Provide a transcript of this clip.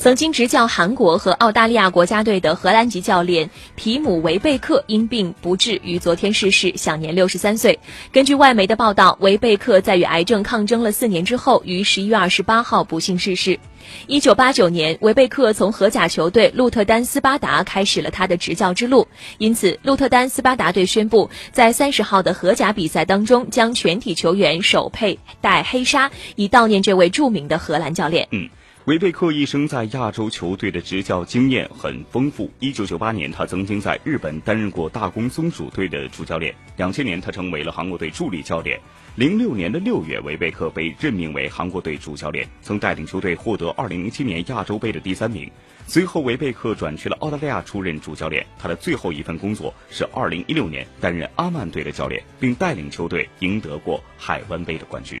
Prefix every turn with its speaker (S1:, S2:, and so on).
S1: 曾经执教韩国和澳大利亚国家队的荷兰籍教练皮姆·维贝克因病不治于昨天逝世，享年六十三岁。根据外媒的报道，维贝克在与癌症抗争了四年之后，于十一月二十八号不幸逝世。一九八九年，维贝克从荷甲球队鹿特丹斯巴达开始了他的执教之路，因此鹿特丹斯巴达队宣布在三十号的荷甲比赛当中，将全体球员手佩戴黑纱，以悼念这位著名的荷兰教练。
S2: 嗯。韦贝克一生在亚洲球队的执教经验很丰富。一九九八年，他曾经在日本担任过大宫松鼠队的主教练。两千年，他成为了韩国队助理教练。零六年的六月，韦贝克被任命为韩国队主教练，曾带领球队获得二零零七年亚洲杯的第三名。随后，韦贝克转去了澳大利亚出任主教练。他的最后一份工作是二零一六年担任阿曼队的教练，并带领球队赢得过海湾杯的冠军。